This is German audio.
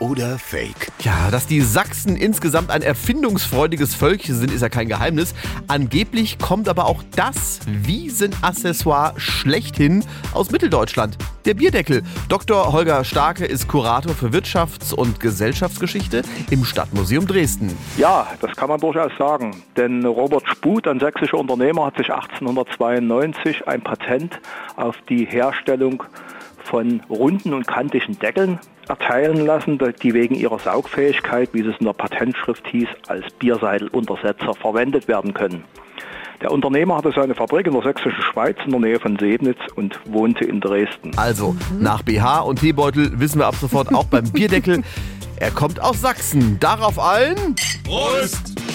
oder Fake? Ja, dass die Sachsen insgesamt ein erfindungsfreudiges Völkchen sind, ist ja kein Geheimnis. Angeblich kommt aber auch das Wiesenaccessoire schlechthin aus Mitteldeutschland. Der Bierdeckel. Dr. Holger Starke ist Kurator für Wirtschafts- und Gesellschaftsgeschichte im Stadtmuseum Dresden. Ja, das kann man durchaus sagen. Denn Robert Sput, ein sächsischer Unternehmer, hat sich 1892 ein Patent auf die Herstellung von runden und kantigen Deckeln erteilen lassen, die wegen ihrer Saugfähigkeit, wie es in der Patentschrift hieß, als Bierseiteluntersetzer verwendet werden können. Der Unternehmer hatte seine Fabrik in der sächsischen Schweiz in der Nähe von Sebnitz und wohnte in Dresden. Also, nach BH und Teebeutel wissen wir ab sofort auch beim Bierdeckel, er kommt aus Sachsen. Darauf allen Prost!